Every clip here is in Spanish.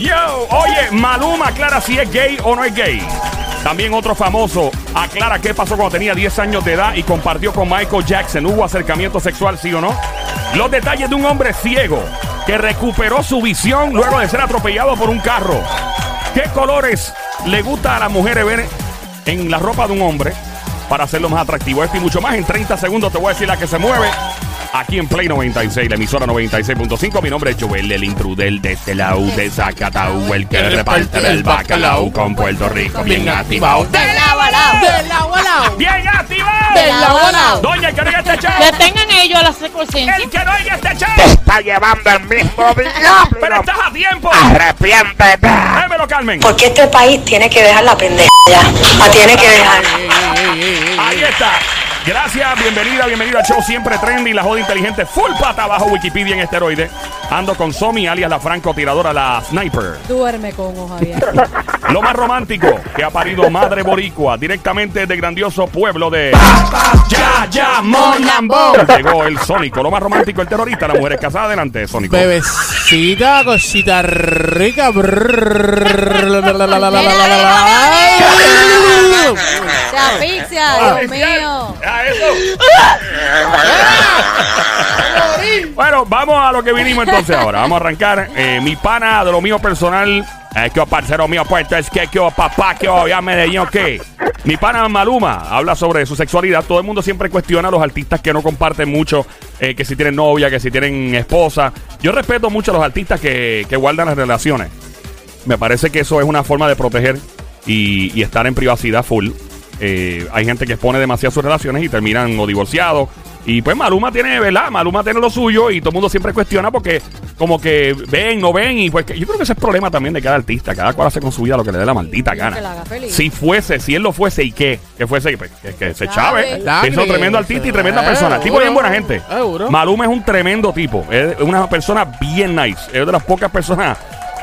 Yo, oye, Maluma aclara si es gay o no es gay. También otro famoso aclara qué pasó cuando tenía 10 años de edad y compartió con Michael Jackson. ¿Hubo acercamiento sexual, sí o no? Los detalles de un hombre ciego que recuperó su visión luego de ser atropellado por un carro. ¿Qué colores le gusta a las mujeres ver en la ropa de un hombre para hacerlo más atractivo? Esto y mucho más. En 30 segundos te voy a decir la que se mueve. Aquí en Play 96, la emisora 96.5. Mi nombre es Joel, el intrudel de este lado de Zacatau, el que reparte el bacalao con Puerto Rico. Bien activado. De lado a lado. De lado a lado. ¡Bien activado! De lado a lado. Doña, el que no oiga este show. Que tengan ellos a la secuencia. El que no oiga este show. está llevando el mismo diablo. Pero estás a tiempo. Arrepiéntete. Démelo, Carmen. Porque este país tiene que dejar la pendeja ya. La tiene que dejar. Ahí está. Gracias, bienvenida, bienvenida al show siempre trendy, la joda inteligente, full pata bajo Wikipedia en esteroide. Ando con Somi, alias la francotiradora, la sniper. Duerme con Javier. Lo más romántico que ha parido Madre Boricua, directamente del grandioso pueblo de Ya, ya, Monambo. Llegó el Sónico, lo más romántico, el terrorista, la mujer es casada, adelante, Sónico. Bebecita, cosita rica. Se asfixia, Dios mío. Ah, eso. bueno, vamos a lo que vinimos entonces ahora. Vamos a arrancar. Eh, mi pana de lo mío personal. Es que parcero mío, pues es que que papá, que ya me de que mi pana Maluma habla sobre su sexualidad. Todo el mundo siempre cuestiona a los artistas que no comparten mucho, eh, que si tienen novia, que si tienen esposa. Yo respeto mucho a los artistas que, que guardan las relaciones. Me parece que eso es una forma de proteger y, y estar en privacidad full. Eh, hay gente que expone demasiado sus relaciones y terminan o divorciados. Y pues Maluma tiene, ¿verdad? Maluma tiene lo suyo y todo el mundo siempre cuestiona porque como que ven, no ven y pues que- yo creo que ese es el problema también de cada artista. Cada cual hace con su vida lo que le dé la maldita Que la gana. haga feliz. Si fuese, si él lo fuese y qué, que fuese, pues, que, que se Chave. Es un tremendo artista y tremenda persona. Tipo bien buena gente. Maluma es un tremendo tipo. Es una persona bien nice. Es de las pocas personas.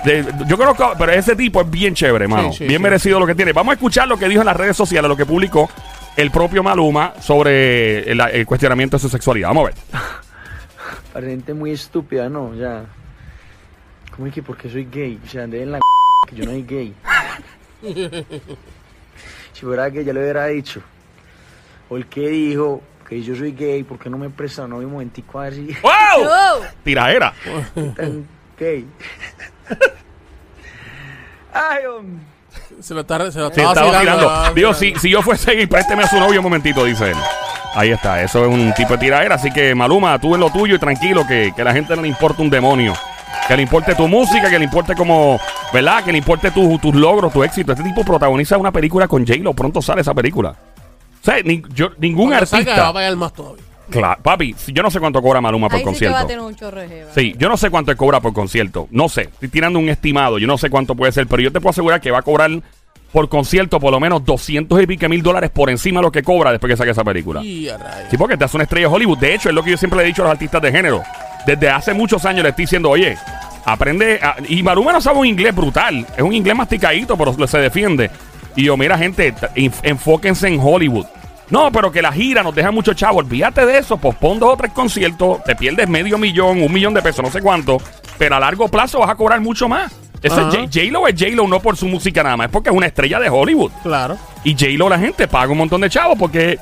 De- yo conozco, pero ese tipo es bien chévere, mano. Sí, sí, bien sí. merecido lo que tiene. Vamos a escuchar lo que dijo en las redes sociales, lo que publicó el propio Maluma sobre el, el cuestionamiento de su sexualidad. Vamos a ver. Para gente muy estúpida, ¿no? O sea, ¿cómo es que porque soy gay? O sea, ande en la que yo no soy gay. si fuera gay ya lo hubiera dicho. O el que dijo que yo soy gay, ¿por qué no me presta novio un momentico a ver si ¡Wow! Tiradera. tan gay? Ay, hombre. Se lo está, se lo Sí, está estaba tirando. ah, Digo, si, si yo fuese gay, présteme a su novio un momentito, dice él. Ahí está, eso es un tipo de tiradera. Así que, Maluma, tú en lo tuyo y tranquilo, que, que a la gente no le importa un demonio. Que le importe tu música, que le importe como, ¿verdad? Que le importe tu- tus logros, tu éxito. Este tipo protagoniza una película con J-Lo, pronto sale esa película. O sea, ni- yo- ningún Cuando salga, va a artista. pagar más todavía. Claro, papi, yo no sé cuánto cobra Maluma por Ahí sí que va concierto. a tener un chorro de jeva. Sí, yo no sé cuánto él cobra por concierto. No sé. Estoy tirando un estimado. Yo no sé cuánto puede ser. Pero yo te puedo asegurar que va a cobrar por concierto por lo menos 200 y pico mil dólares por encima de lo que cobra después que saque esa película. Y a rayos. Sí, porque te hace una estrella de Hollywood. De hecho, es lo que yo siempre le he dicho a los artistas de género. Desde hace muchos años le estoy diciendo, oye, aprende. a- y Maluma no sabe un inglés brutal. Es un inglés masticadito, pero se defiende. Y yo, mira, gente, t- enfóquense en Hollywood. No, pero que la gira nos deja mucho chavo. Olvídate de eso. Pospon dos o tres conciertos. Te pierdes medio millón, un millón de pesos, no sé cuánto. Pero a largo plazo vas a cobrar mucho más. Ese Ajá. J- J-Lo es J-Lo no por su música nada más. Es porque es una estrella de Hollywood. Claro. Y J-Lo la gente paga un montón de chavos porque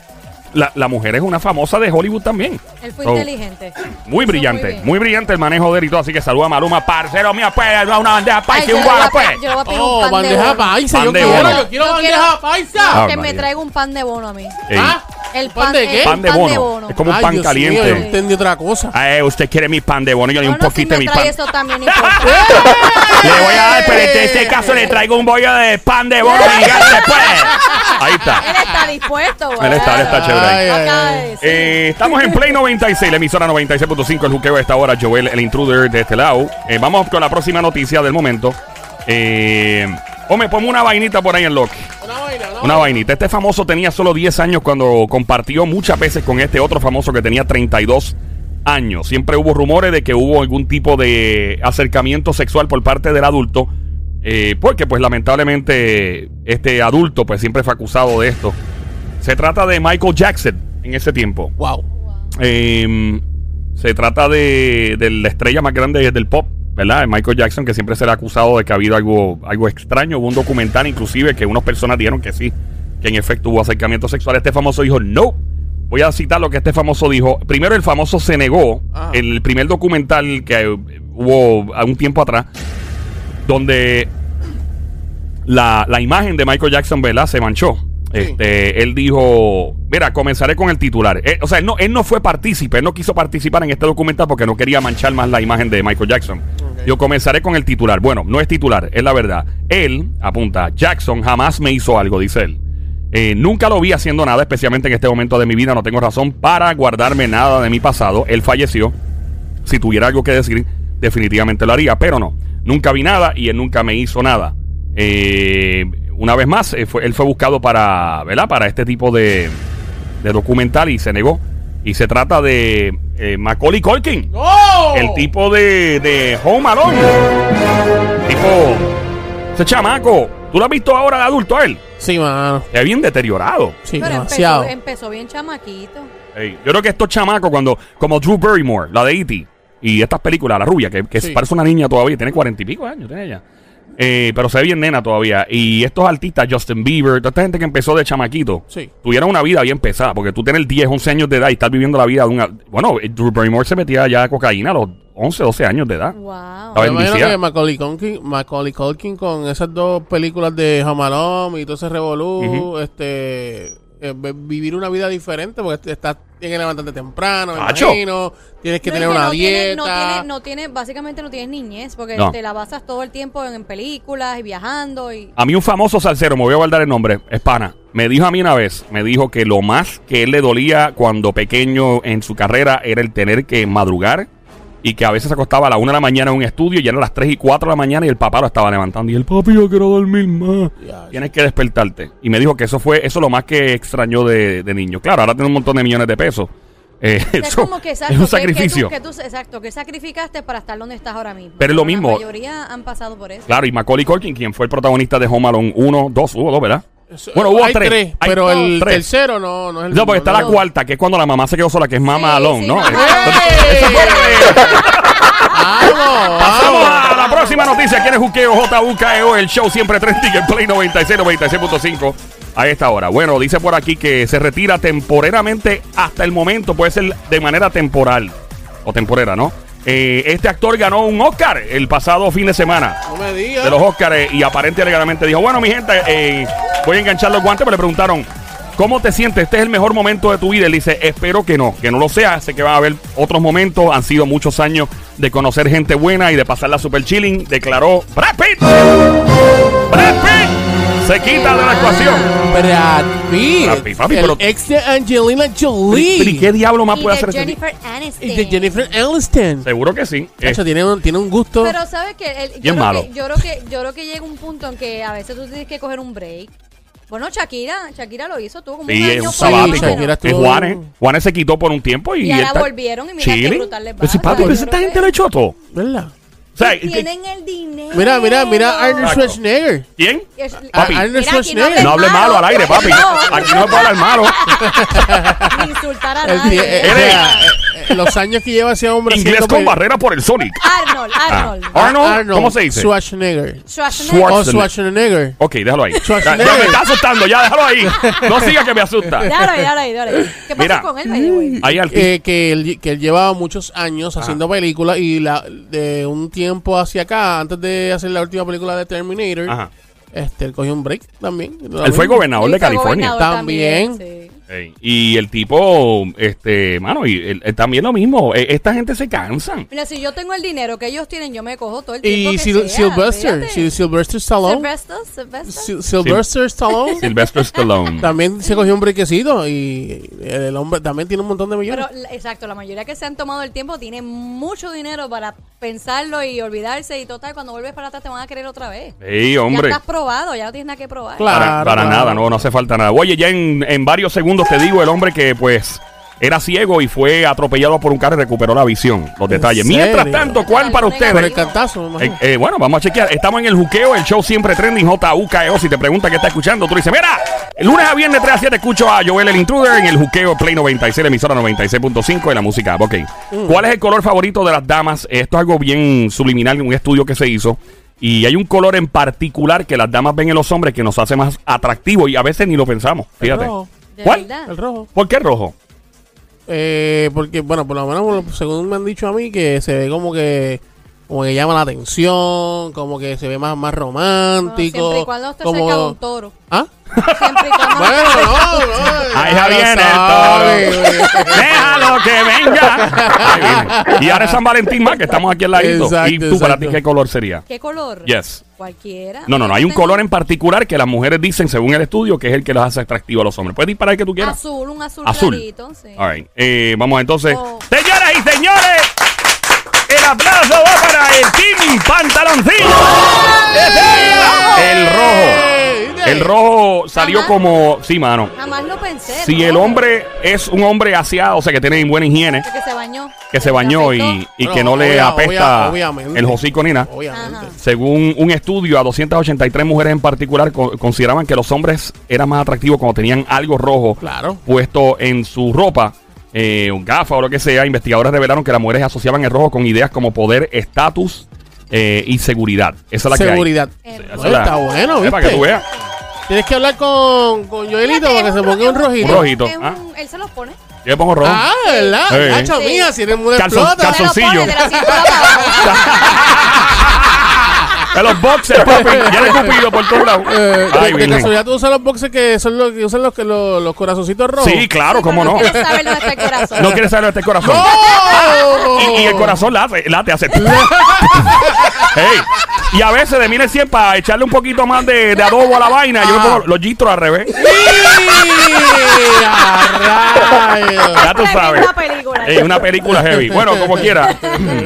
la, la mujer es una famosa de Hollywood también. Él fue So, inteligente. Muy Hizo brillante, muy, brillante el manejo de él y todo. Así que saluda a Maluma, parcero mío, pues, una bandeja paisa y un guara, pues. Yo le voy a pedir Oh, un pan de bandeja bono. paisa. Pan Yo de quiero, bono. yo quiero Yo bandeja quiero- paisa. Ah, Que me María. traiga un pan de bono a mí. Ey, ¿Ah? El ¿Pan pan, de el qué? pan de pan bono. de bono. Es como un pan Dios caliente. mío, yo entendí otra cosa. Ay, usted quiere mi pan de bono, yo le doy un No, si poquito de me mi pan. eso también no importa. Le voy a dar, pero en este caso le traigo un bollo de pan de bono gigante después. Ahí está. Él está dispuesto, Él está, él está chévere ahí. Ay, ay. Eh, estamos en Play 96, la emisora 96.5, el juqueo de esta hora, Joel, el intruder de este lado. Eh, vamos con la próxima noticia del momento. Eh, hombre, ponme una vainita por ahí en Loki. Una vaina, una Una vainita. Este famoso tenía solo 10 años cuando compartió muchas veces con este otro famoso que tenía 32 años. Siempre hubo rumores de que hubo algún tipo de acercamiento sexual por parte del adulto. Eh, porque pues lamentablemente este adulto pues siempre fue acusado de esto. Se trata de Michael Jackson en ese tiempo. Wow. Eh, se trata de, de la estrella más grande del pop ¿verdad? Michael Jackson, que siempre será acusado de que ha habido algo, algo extraño. Hubo un documental, inclusive, que unas personas dijeron que sí, que en efecto hubo acercamiento sexual. Este famoso dijo, no. Voy a citar lo que este famoso dijo. Primero, el famoso se negó. Ah. El primer documental que hubo a un tiempo atrás, donde la, la imagen de Michael Jackson, ¿verdad? Se manchó. Este, él dijo, mira, comenzaré con el titular. Eh, o sea, él no, él no fue partícipe, él no quiso participar en este documental porque no quería manchar más la imagen de Michael Jackson. Yo comenzaré con el titular. Bueno, no es titular, es la verdad. Él, apunta, Jackson jamás me hizo algo, dice él. Eh, nunca lo vi haciendo nada, especialmente en este momento de mi vida. No tengo razón para guardarme nada de mi pasado. Él falleció. Si tuviera algo que decir, definitivamente lo haría, pero no. Nunca vi nada y él nunca me hizo nada. Eh, una vez más, eh, fue- él fue buscado para, ¿verdad? para este tipo de, de documental y se negó. Y se trata de eh, Macaulay Culkin, ¡Oh! el tipo de, de Home Alone. Tipo, ese chamaco. ¿Tú lo has visto ahora de adulto a él? Sí, mano. Ve bien deteriorado. Sí, Pero demasiado. empezó, empezó bien chamaquito. Yo creo que estos chamacos, cuando, como Drew Barrymore, la de E.T., y estas películas, la rubia, que, que Sí. parece una niña todavía, tiene cuarenta y pico años, tiene ella. Eh, pero se ve bien nena todavía. Y estos artistas, Justin Bieber, toda esta gente que empezó de chamaquito, Sí. tuvieron una vida bien pesada, porque tú tienes 10, 11 años de edad y estás viviendo la vida de una... Bueno, eh, Drew Barrymore se metía ya a cocaína a los 11, 12 años de edad. Wow. Me imagino que Macaulay Culkin, Macaulay Culkin con esas dos películas de Home Alone y todo ese revolú, Ujú. este, eh, vi- vivir una vida diferente porque estás, tienes que levantarte temprano, me imagino, tienes que No, tener que una no dieta. Tiene, no, tiene, no tiene, básicamente no tienes niñez, porque No. te la basas todo el tiempo en, en películas y viajando y... A mí un famoso salsero, me voy a guardar el nombre, es pana. Me dijo a mí una vez, me dijo que lo más que él le dolía cuando pequeño en su carrera era el tener que madrugar y que a veces se acostaba a la una de la mañana en un estudio y ya eran las 3 y 4 de la mañana y el papá lo estaba levantando y el papi yo quiero dormir más. Ya, Tienes que despertarte. Y me dijo que eso fue eso lo más que extrañó de, de niño. Claro, ahora tiene un montón de millones de pesos. Eh, es eso como que exacto, es un que- que tú- sacrificio. Que tú, exacto, que sacrificaste para estar donde estás ahora mismo. Pero es lo La mismo. mayoría han pasado por eso. Claro, y Macaulay Culkin, quien fue el protagonista de Home Alone 1, 2, hubo dos, ¿verdad? Bueno, hubo hay tres. Hay pero el tres. tercero no, no es el No, porque mismo, está ¿no? la cuarta, que es cuando la mamá se quedó sola, que es Mama Sí, Alone, sí, ¿no? Entonces, fue de- ¡Vamos! Pasamos vamos. a la próxima noticia. ¿Quién es Juqueo JUKEO? El show siempre trending en Play 96, 96.5 a esta hora. Bueno, dice por aquí que se retira temporeramente hasta el momento. Puede ser de manera temporal o temporera, ¿no? Eh, este actor ganó un Oscar el pasado fin de semana No me digas. de los Oscars eh, y aparente y alegadamente dijo, bueno, mi gente, eh, voy a enganchar los guantes, pero le preguntaron, ¿cómo te sientes? ¿Este es el mejor momento de tu vida? Él dice, espero que no, que no lo sea, sé que va a haber otros momentos, han sido muchos años de conocer gente buena y de pasarla super chilling, declaró Brad Pitt. Brad Pitt se quita de la ecuación. Brad Pitt. Brad Pitt, papi, el pero- ex de Angelina Jolie. ¿Pero y qué diablo más y puede de hacer este Jennifer tipo? Aniston. Y de Jennifer Aniston. Seguro que sí. Eh, Chacho, tiene, un, tiene un gusto. Pero sabes que el- yo, creo malo. que yo creo que yo creo que llega un punto en que a veces tú tienes que coger un break. Bueno, Shakira, Shakira lo hizo, tuvo como Sí, un es año un sabático. Estuvo- Juanes. Juanes se quitó por un tiempo y, Y ahora volvieron y mira qué Chilling. brutal les va. Pero si, papi, esta gente que- le echó todo. ¿Verdad? O sea, ¿qué- Tienen el dinero. Mira, mira, mira Arnold. Schwarzenegger. ¿Quién? Papi. Arnold Schwarzenegger. No hable malo al aire, papi. No. Aquí no se puede hablar malo. Ni insultar a nadie. Los años que lleva ese hombre Inglés con barrera por el Sonic. Arnold, Ah. Arnold. Arnold, ¿cómo se dice? Schwarzenegger. Schwarzenegger. O Schwarzenegger. Ok, déjalo ahí. Ya, Schwarzenegger. ya me está asustando, ya déjalo ahí. No siga que me asusta. Déjalo ahí, déjalo ahí, déjalo ahí. ¿Qué pasó Mira. con él? Hay. Eh, que, él, que él llevaba muchos años haciendo películas y la, de un tiempo hacia acá, antes de hacer la última película de Terminator, Ajá. este, él cogió un break también. Él fue gobernador de California. gobernador También. sí. Ey, Y el tipo, este, mano, y él- él también lo mismo. Eh, Esta gente se cansan. Mira, si yo tengo el dinero que ellos tienen, yo me cojo todo el tiempo Y que Sil- sea, Sylvester, fíjate. Sil- Sylvester Stallone. Sylvester, Sylvester. Sil- Sylvester Stallone Sylvester Stallone. también se cogió un brequecito y el hombre también tiene un montón de millones. Pero, la- exacto, la mayoría que se han tomado el tiempo tienen mucho dinero para pensarlo y olvidarse y total, cuando vuelves para atrás te van a querer otra vez. Ey, hombre. Ya estás probado, ya no tienes nada que probar. Claro. Para, para claro. nada, no, no hace falta nada. Oye, ya en, en varios segundos te digo el hombre que, pues, era ciego y fue atropellado por un carro y recuperó la visión. Los detalles. serio? Mientras tanto, ¿cuál para Por ustedes? el cantazo, Eh, eh, bueno, vamos a chequear. Estamos en el juqueo, el show siempre trending, JUKEO. Si te pregunta qué está escuchando, tú dices, mira, el lunes a viernes 3 a 7 escucho a Joel el Intruder en el juqueo Play 96, la emisora 96.5 de la música. Ok. ¿Cuál es el color favorito de las damas? Esto es algo bien subliminal, un estudio que se hizo. Y hay un color en particular que las damas ven en los hombres que nos hace más atractivo y a veces ni lo pensamos. Fíjate. rojo. ¿De ¿Cuál? El rojo. ¿Por qué rojo? Eh, porque, bueno, por lo menos según me han dicho a mí, que se ve como que como que llama la atención, como que se ve más, más No, romántico. siempre y cuando esté como... cerca de un toro. ¿Ah? Siempre y cuando Bueno, no, no. Ahí ya viene el toro. Déjalo que venga. Ahí viene. y ahora es San Valentín más, que estamos aquí al ladito. Exacto, ¿Y tú para ti qué color sería? ¿Qué color? Yes. Cualquiera. No, no, no. Hay un color en particular que las mujeres dicen, según el estudio, que es el que los hace atractivos a los hombres. ¿Puedes disparar el que tú quieras? Azul, un azul, Azul. clarito, sí. All right. Eh, vamos entonces. Oh. Señoras y señores, el aplauso va para el Team Pantaloncillo. El rojo. El rojo salió Ajá. como. Sí, mano. Jamás lo pensé. Si ¿no? el hombre es un hombre aseado, o sea, que tiene buena higiene, Que se bañó. que se bañó y, y que no le apesta obvia- el hocico ni nada. Obviamente. Según un estudio, a 283 mujeres en particular co- consideraban que los hombres eran más atractivos cuando tenían algo rojo Claro. puesto en su ropa, eh, un gafa o lo que sea. Investigadores revelaron que las mujeres asociaban el rojo con ideas como poder, estatus eh, y seguridad. Esa es la Seguridad. que hay. Eh, No, la- está bueno, es para que ¿viste? tú veas. Tienes que hablar con, con Joelito para que se ponga un rojito. Un rojito. un- ¿ah? Él se los pone. Yo le pongo rojo. Ah, ¿verdad? Sí. Nacho, Sí. mía, si eres muy Calzon- explota. calzon- Se los Calzoncillo. De los boxers, papi. Ya le he cupido por todos lados. Eh, Ay, de, casualidad tú usas los boxes que son los que usan los, que los, los corazoncitos rojos. Sí, claro, cómo no. ¿Quieres saber dónde está el corazón? No quieres saber este corazón. ¡No! Y, y el corazón late, late hace. Hey, Y a veces de 1100 para echarle un poquito más de, de adobo a la vaina, yo me pongo los gistros al revés. ¡Ya, rayos! Ya tú sabes. Tremenda película. Es una película heavy. Bueno, como quiera.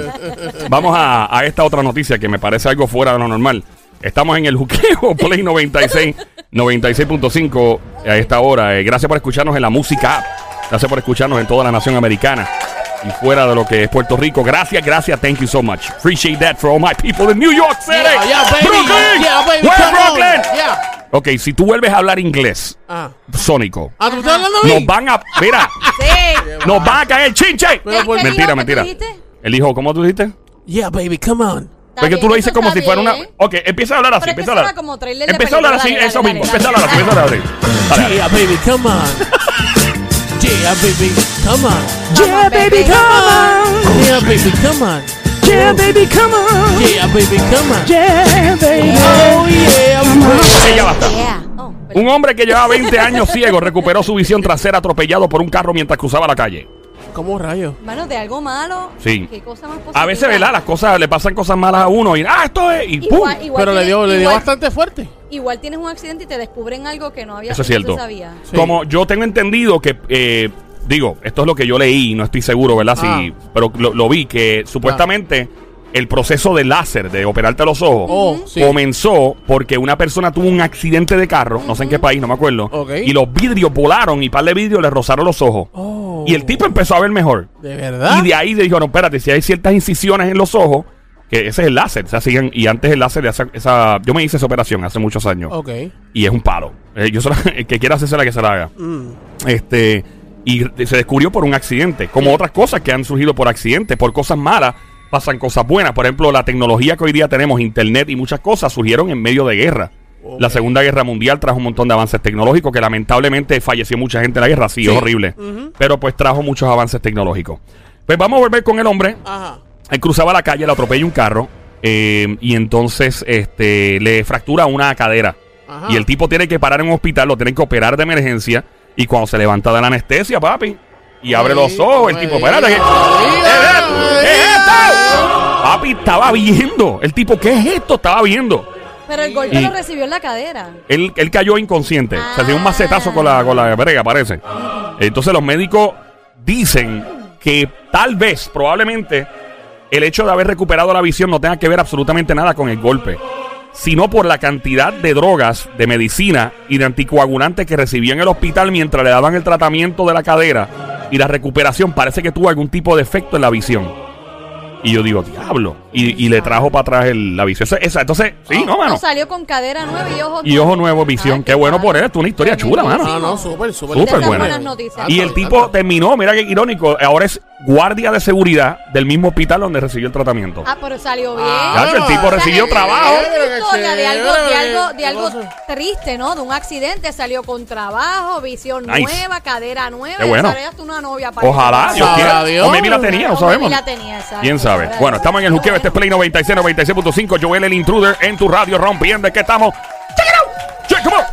Vamos a, a esta otra noticia que me parece algo fuera de lo normal. Estamos en el juqueo Play 96, 96.5 a esta hora. Eh, gracias por escucharnos en la música app. Gracias por escucharnos en toda la nación americana y fuera de lo que es Puerto Rico. Gracias, gracias. Thank you so much. Appreciate that for all my people in New York City. Yeah, yeah, baby. Brooklyn. Yeah, baby, Where. Brooklyn? Yeah. Ok, si tú vuelves a hablar inglés, Ah, sónico, Ah, ¿tú estás hablando a nos van a. Mira, Sí. nos van a caer chinche. Pero por- ¿Qué Mentira, mentira. tú dijiste? El hijo, ¿cómo tú dijiste? Yeah, baby, come on. Porque tú lo dices como si fuera una. Ok, empieza a hablar así. Empieza a hablar. Empieza a hablar así, eso mismo. Empieza a hablar así. Empieza a hablar así. Yeah, baby, come on. Yeah, baby, come on. Yeah, baby, Yeah, baby, come on. Yeah, baby, come on. Yeah, baby, come on. Yeah, baby. Oh, yeah, ya basta. Oh. Un hombre que llevaba 20 años ciego recuperó su visión tras ser atropellado por un carro mientras cruzaba la calle. ¿Cómo rayos? Mano, de algo malo. Sí. Qué cosa más positiva. A veces, ¿verdad? Las cosas le pasan cosas malas a uno y ¡ah, esto es! Y ¡pum! Igual, igual Pero le dio, le dio bastante fuerte. Igual tienes un accidente y te descubren algo que no había Eso es cierto. sabía. Sí. Como yo tengo entendido que, eh, digo, esto es lo que yo leí, no estoy seguro, ¿verdad? Sí, Ah. pero lo, lo vi, que supuestamente el proceso de láser, de operarte los ojos, Oh, sí. comenzó porque una persona tuvo un accidente de carro, no sé en qué país, no me acuerdo, y los vidrios volaron y par de vidrios le rozaron los ojos. Oh. Y el tipo empezó a ver mejor. ¿De verdad? Y de ahí le dijo, no, espérate, si hay ciertas incisiones en los ojos, que ese es el láser, o sea, siguen- y antes el láser, esa, esa- yo me hice esa operación hace muchos años, Ok. y es un palo. Eh, yo se la- el que quiera hacerse la que se la haga. Mm. Este, y se descubrió por un accidente, como otras cosas que han surgido por accidente, por cosas malas. Pasan cosas buenas. Por ejemplo, la tecnología que hoy día tenemos, internet y muchas cosas, surgieron en medio de guerra. La Segunda Guerra Mundial trajo un montón de avances tecnológicos que lamentablemente falleció mucha gente en la guerra. Sí, Sí. es horrible. Pero pues trajo muchos avances tecnológicos. Pues vamos a volver con el hombre. Ajá. Él cruzaba la calle, le atropella un carro eh, y entonces este, le fractura una cadera. Ajá. Y el tipo tiene que parar en un hospital, lo tienen que operar de emergencia. Y cuando se levanta de la anestesia, papi, y abre los ojos, el tipo, espérate, ¿qué, Papi, estaba viendo. El tipo, ¿qué es esto? Estaba viendo. Pero el golpe Y- lo recibió en la cadera. Él, él cayó inconsciente. O sea, dio un macetazo con la, con la brega, parece. Entonces los médicos dicen que tal vez, probablemente, el hecho de haber recuperado la visión no tenga que ver absolutamente nada con el golpe, sino por la cantidad de drogas, de medicina y de anticoagulantes que recibió en el hospital mientras le daban el tratamiento de la cadera. y la recuperación parece que tuvo algún tipo de efecto en la visión. Y yo digo, diablo. Y, y le trajo para atrás el- la visión. Esa, esa- entonces, sí, no, mano. No, salió con cadera nueva y ojo Y ojo nuevo, visión. Ay, Qué bueno padre. por él. Es una historia chula, mano. No, no, súper, súper. Súper buena. buenas noticias. Y el tipo terminó, mira qué irónico, ahora es guardia de seguridad del mismo hospital donde recibió el tratamiento. Ah, pero salió bien. Ah, Ya, el tipo O sea, recibió trabajo. es una historia de algo, de algo, de ¿Qué algo triste, ¿no? De un accidente, salió con trabajo, visión Nice. nueva, cadera nueva. Qué bueno. y ahora ya tú una novia para Ojalá, Dios Sabrá quiera. Dios. O maybe la tenía, no sabemos. maybe la tenía, exacto. ¿Quién sabe? Sabrá Bueno, Dios. estamos en el juqueo. Este es Play 96, 96.5. Joel, el intruder, en tu radio rompiendo. Es que estamos. Check it out. Check, come on.